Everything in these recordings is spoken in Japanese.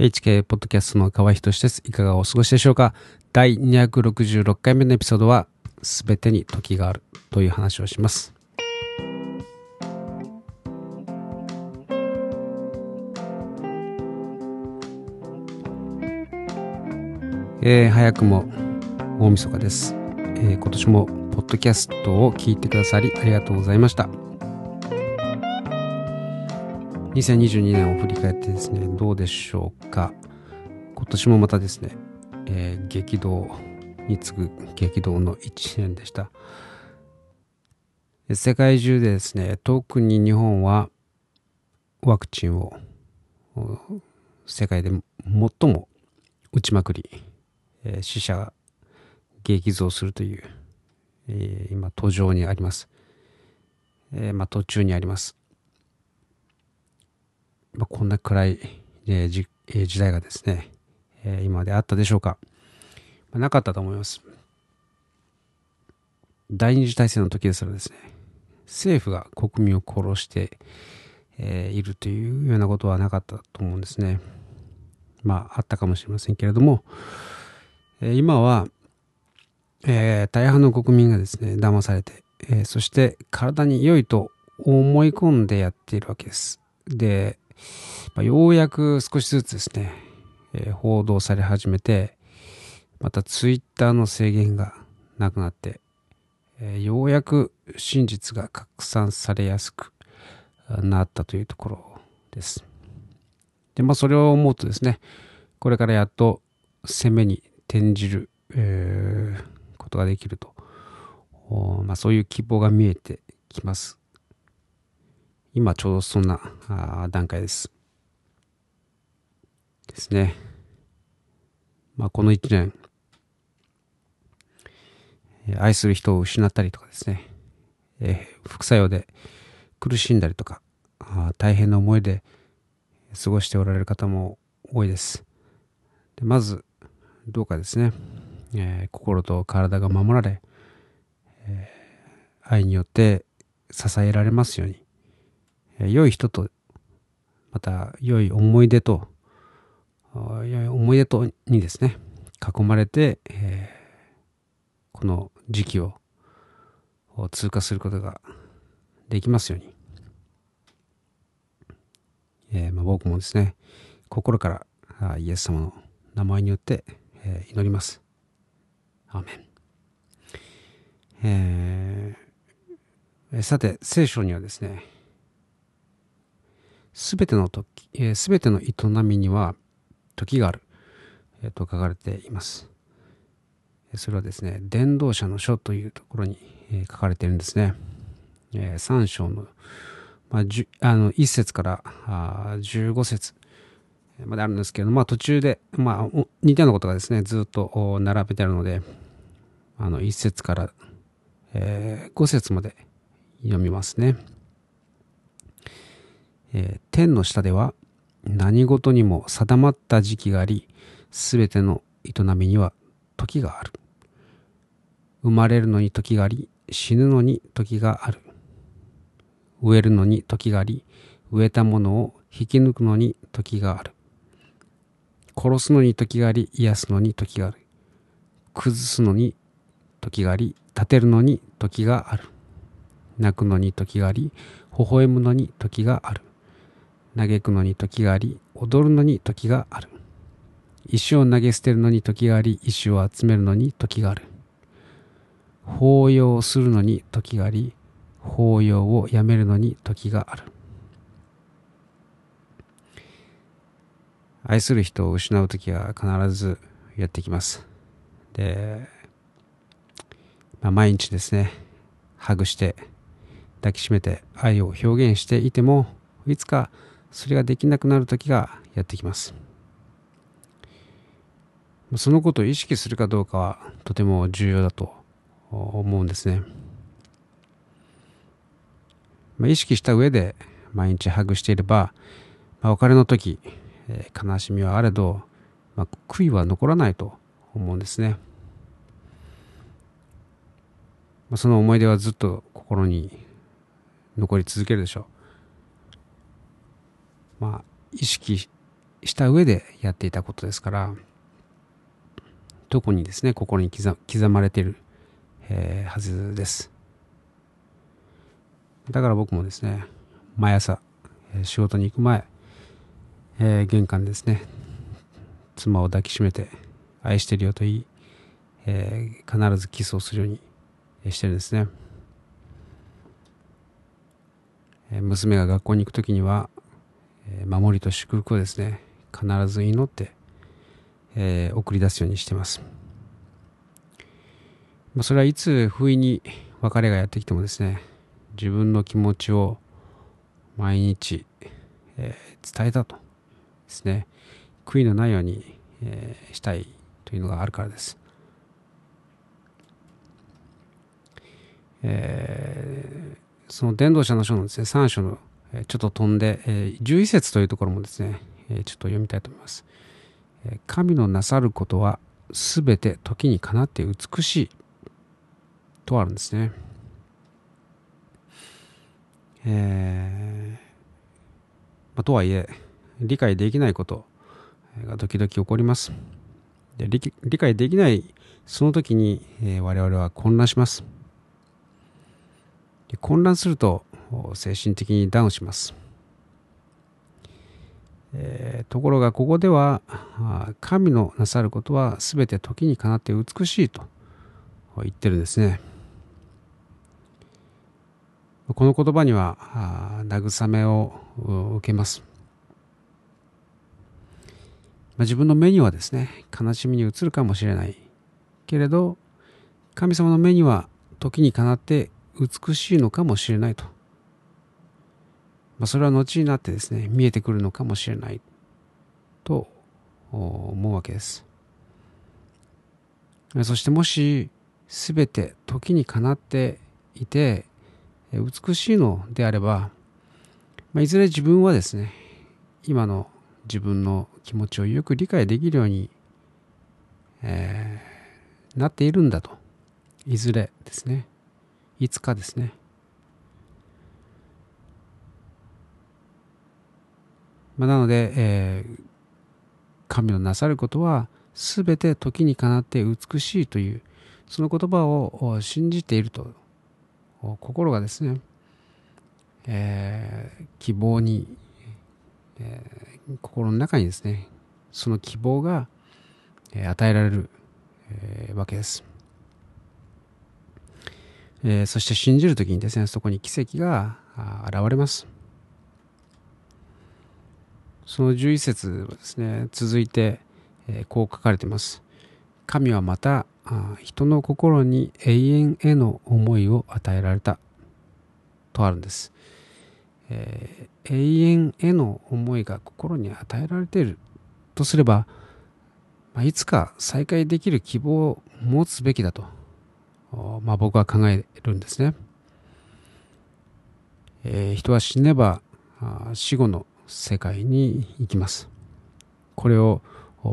HK ポッドキャストの河合仁です。いかがお過ごしでしょうか？第266回目のエピソードは、すべてに時があるという話をします。えー、早くも大晦日です、えー、今年もポッドキャストを聞いてくださりありがとうございました。2022年を振り返ってですね、どうでしょうか。今年もまたですね、えー、激動に次ぐ激動の1年でした。世界中でですね、特に日本はワクチンを世界で最も打ちまくり、えー、死者が激増するという、えー、今途上にあります。えー、まあ途中にあります。まあ、こんな暗い、えーじえー、時代がですね、えー、今まであったでしょうか。まあ、なかったと思います。第二次大戦の時ですらですね、政府が国民を殺して、え、いるというようなことはなかったと思うんですね。まあ、あったかもしれませんけれども、え、今は、え、大半の国民がですね、騙されて、え、そして体に良いと思い込んでやっているわけです。で、まあ、ようやく少しずつですね、えー、報道され始めて、またツイッターの制限がなくなって、えー、ようやく真実が拡散されやすくなったというところです。で、まあそれを思うとですね、これからやっと攻めに転じる、えー、ことができると、まあそういう希望が見えてきます。今ちょうどそんな段階です。ですね。まあこの一年、愛する人を失ったりとかですね、えー、副作用で苦しんだりとか、大変な思いで過ごしておられる方も多いです。でまず、どうかですね、えー、心と体が守られ、えー、愛によって支えられますように、良い人と、また良い思い出と、良い思い出とにですね、囲まれて、えー、この時期を通過することができますように。えーまあ、僕もですね、心からイエス様の名前によって、えー、祈ります。アーメン。えー、さて、聖書にはですね、すべての時、す、べ、ての営みには時がある、えー、と書かれています。それはですね、伝道者の書というところに、えー、書かれているんですね。えー、3章の、まあ、あの1節からあ15節まであるんですけど、まあ、途中で、まあ、似たようなことがですね、ずっと並べてあるので、あの1節から、えー、5節まで読みますね。えー、天の下では何事にも定まった時期があり、すべての営みには時がある。生まれるのに時があり、死ぬのに時がある。植えるのに時があり、植えたものを引き抜くのに時がある。殺すのに時があり、癒すのに時がある。崩すのに時があり、立てるのに時がある。泣くのに時があり、微笑むのに時がある。嘆くのに時があり、踊るのに時がある。石を投げ捨てるのに時があり、石を集めるのに時がある。法要するのに時があり、法要をやめるのに時がある。愛する人を失う時は必ずやってきます。で、まあ、毎日ですね、ハグして、抱きしめて愛を表現していても、いつかそれができなくなる時がやってきます。そのことを意識するかどうかはとても重要だと思うんですね。まあ、意識した上で毎日ハグしていれば、まあ、別れの時、えー、悲しみはあれど、まあ、悔いは残らないと思うんですね。まあ、その思い出はずっと心に残り続けるでしょう。まあ、意識した上でやっていたことですから、特にですね、心に刻刻まれている、えー、はずです。だから僕もですね、毎朝、仕事に行く前、えー、玄関ですね、妻を抱きしめて、愛してるよと言い、えー、必ずキスをするようにしてるんですね。娘が学校に行くときには、守りと祝福をですね、必ず祈って、えー、送り出すようにしてます。まあ、それはいつ不意に別れがやってきてもですね、自分の気持ちを毎日、えー、伝えたとですね、悔いのないように、えー、したいというのがあるからです。えー、その伝道者の書のですね、3章のちょっと飛んで、えー、11節というところもですね、え、ちょっと読みたいと思います。神のなさることはすべて時にかなって美しいとあるんですね。えーまあ、とはいえ理解できないことが時々起こります。で理理解できないその時に、えー、我々は混乱します。混乱すると精神的にダウンします。えー、ところがここでは神のなさることは全て時にかなって美しいと言ってるんですね。この言葉には慰めを受けます。まあ、自分の目にはですね悲しみに映るかもしれないけれど神様の目には時にかなって美しいのかもしれないと。まあ、それは後になってですね、見えてくるのかもしれないと思うわけです。そしてもし全て時にかなっていて美しいのであれば、まあ、いずれ自分はですね今の自分の気持ちをよく理解できるように、えー、なっているんだと。いずれですね。いつかですね。まあ、なので、えー、神のなさることは全て時にかなって美しいというその言葉を信じていると心がですね、えー、希望に、えー、心の中にですねその希望が、与えられる、えー、わけです、え、そして信じる時にですねそこに奇跡が現れます。その11節はですね、続いて、え、こう書かれています。神はまた人の心に永遠への思いを与えられたとあるんです。えー、永遠への思いが心に与えられているとすれば、まあ、いつか再会できる希望を持つべきだと、まあ、僕は考えるんですね。えー、人は死ねば死後の世界に行きます。これを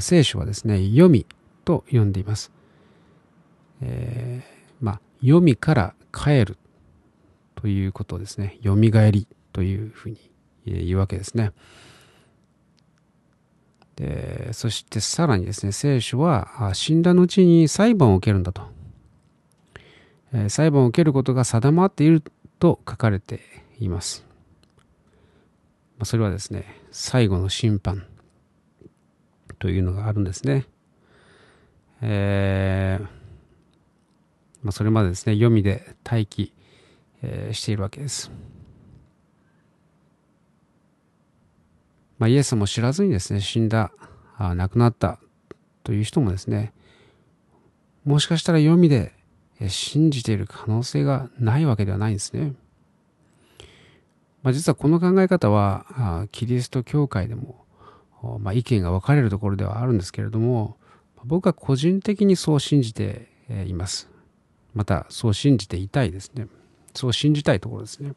聖書はですね、読みと呼んでいます。えー、まあ、読みから帰るということですね。読み返りというふうに言うわけですね。でそしてさらにですね、聖書は死んだ後に裁判を受けるんだと。え裁判を受けることが定まっていると書かれています。まあ、それはですね、最後の審判というのがあるんですね。えー、まあ、それまでですね、読みで待機、えー、しているわけです。まあ、イエスも知らずにですね、死んだ、あ亡くなったという人もですね、もしかしたら読みで信じている可能性がないわけではないんですね。まあ、実はこの考え方はキリスト教会でも、まあ、意見が分かれるところではあるんですけれども僕は個人的にそう信じています。またそう信じていたいですね。そう信じたいところですね。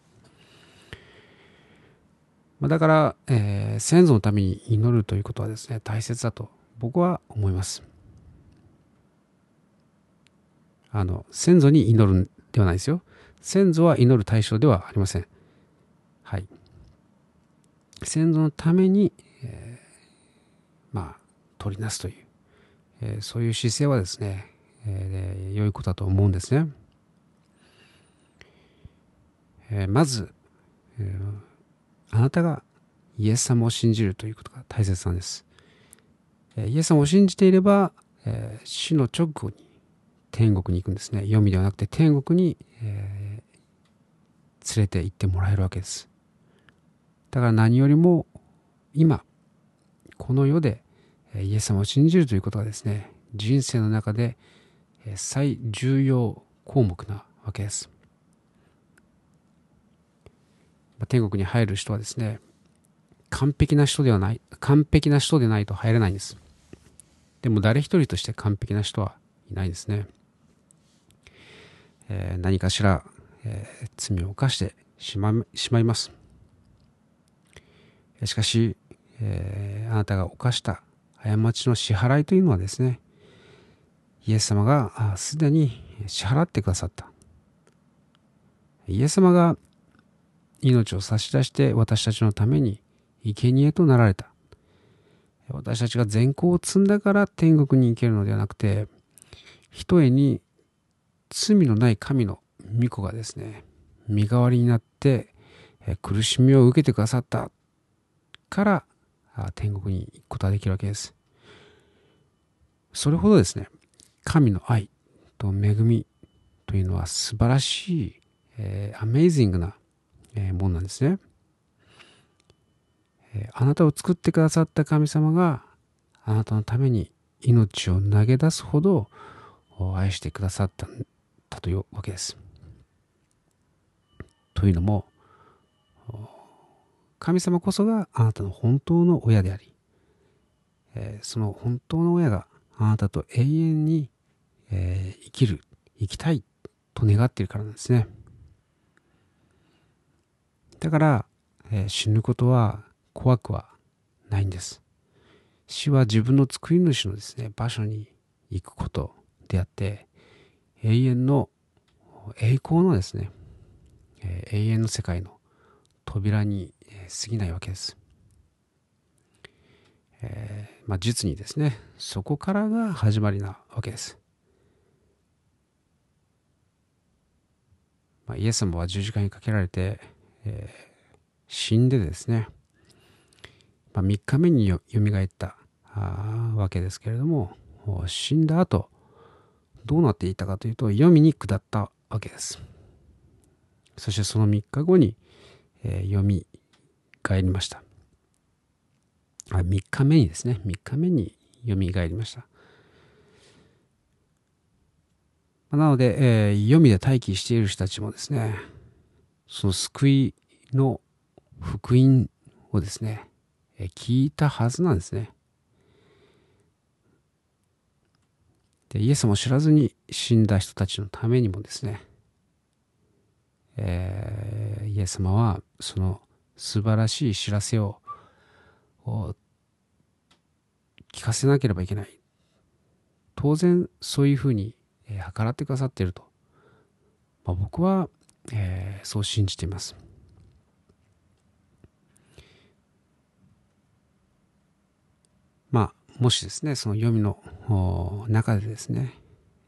だから、えー、先祖のために祈るということはですね大切だと僕は思います。あの先祖に祈るんではないですよ。先祖は祈る対象ではありません。はい。先祖のために、えま取りなすという、えー、そういう姿勢はですね、えー、良いことだと思うんですね。えー、まず、えー、あなたがイエス様を信じるということが大切なんです。えー、イエス様を信じていれば、えー、死の直後に天国に行くんですね。読みではなくて天国に、えー、連れて行ってもらえるわけです。だから何よりも今、この世でイエス様を信じるということがですね、人生の中で最重要項目なわけです。天国に入る人はですね、完璧な人ではない、完璧な人でないと入れないんです。でも誰一人として完璧な人はいないですね。えー、何かしら、えー、罪を犯してしましまいます。しかし、えー、あなたが犯した過ちの支払いというのはですね、イエス様がすでに支払ってくださった。イエス様が命を差し出して私たちのために生贄となられた。私たちが善行を積んだから天国に行けるのではなくて、ひとえに罪のない神の御子がですね、身代わりになって苦しみを受けてくださったから天国に行くことができるわけです。それほどですね、神の愛と恵みというのは素晴らしい、えー、アメイジングな、えー、もんなんですね、えー、あなたを作ってくださった神様があなたのために命を投げ出すほど愛してくださったというわけです。というのも神様こそがあなたの本当の親であり、えー、その本当の親があなたと永遠に、えー、生きる、生きたいと願っているからなんですね。だから、えー、死ぬことは怖くはないんです。死は自分の作り主のですね、場所に行くことであって、永遠の栄光のですね、えー、永遠の世界の扉に過ぎないわけです。えー、まあ、実にですね、そこからが始まりなわけです。まあ、イエス様は十字架にかけられて、えー、死んでですね、まあ、3日目によみがえったわけですけれども、死んだ後、どうなっていたかというと、読みに下ったわけです。そしてその3日後に、えー、読み返りました。あ3日目にですね、3日目に蘇りました。なので、えー、読みで待機している人たちもですね、その救いの福音をですね、え、聞いたはずなんですね。で、イエスも知らずに死んだ人たちのためにもですね、えー、イエス様はその素晴らしい知らせを聞かせなければいけない。当然そういうふうに、え、計らってくださっていると、まあ、僕は、えー、そう信じています。まあもしですねその読みの中でですね、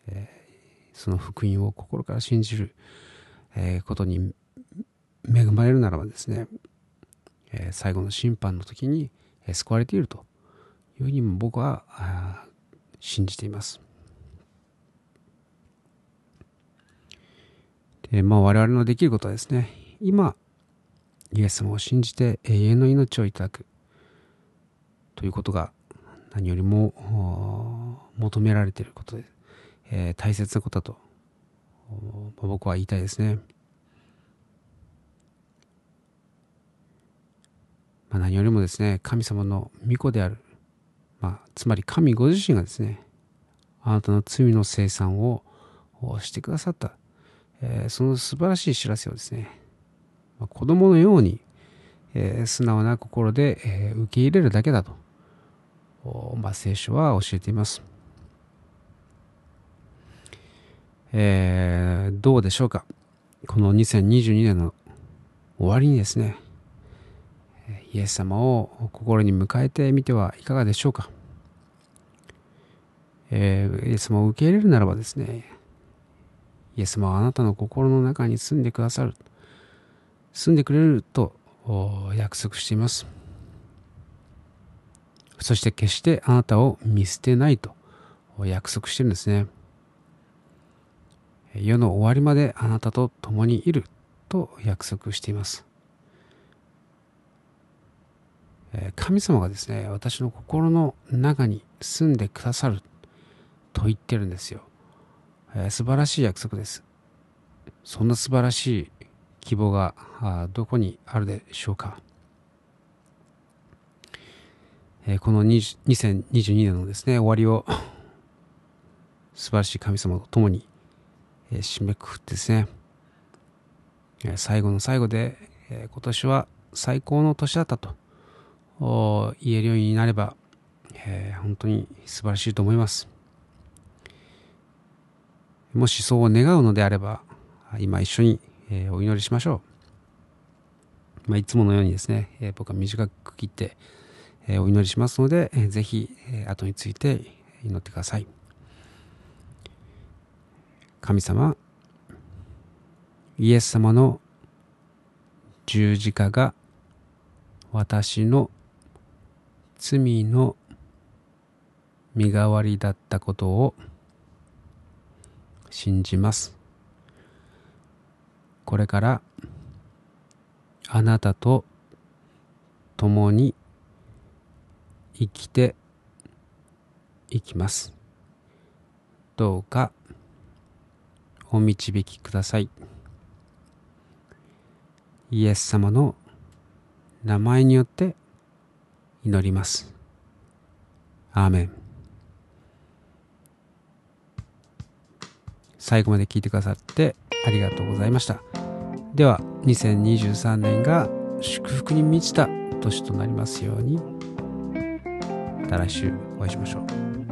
えー、その福音を心から信じる、えー、ことに恵まれるならばですねえ最後の審判の時に、救われているというふうにも僕は信じています。でまあ、我々のできることはですね、今、イエス様を信じて永遠の命をいただくということが何よりも求められていることで、えー、大切なことだと僕は言いたいですね。まあ、何よりもですね、神様の御子である、まあ、つまり神ご自身がですね、あなたの罪の生産をしてくださった、えー、その素晴らしい知らせをですね、まあ、子供のように、えー、素直な心で、えー、受け入れるだけだと、まあ、聖書は教えています。えー、どうでしょうか。この2022年の終わりにですね、イエス様を心に迎えてみてはいかがでしょうか？えー、イエス様を受け入れるならばですね、イエス様はあなたの心の中に住んでくださる。住んでくれると約束しています。そして決してあなたを見捨てないと約束してるんですね。世の終わりまであなたと共にいると約束しています。神様がですね、私の心の中に住んでくださると言ってるんですよ。えー、素晴らしい約束です。そんな素晴らしい希望がどこにあるでしょうか。え、この2022年のですね、終わりを素晴らしい神様と共に、え、締めくくってですね、え、最後の最後で、え今年は最高の年だったと言えるようになれば、え本当に素晴らしいと思います。もしそう願うのであれば、今一緒に、えお祈りしましょう。まあ、いつものようにですね、え僕は短く切って、えお祈りしますので、えぜひ、え後について祈ってください。神様、イエス様の十字架が私の罪の身代わりだったことを信じます。これからあなたと共に生きていきます。どうかお導きください。イエス様の名前によって祈ります。アーメン。最後まで聞いてくださってありがとうございました。では、2023年が祝福に満ちた年となりますように。また来週お会いしましょう。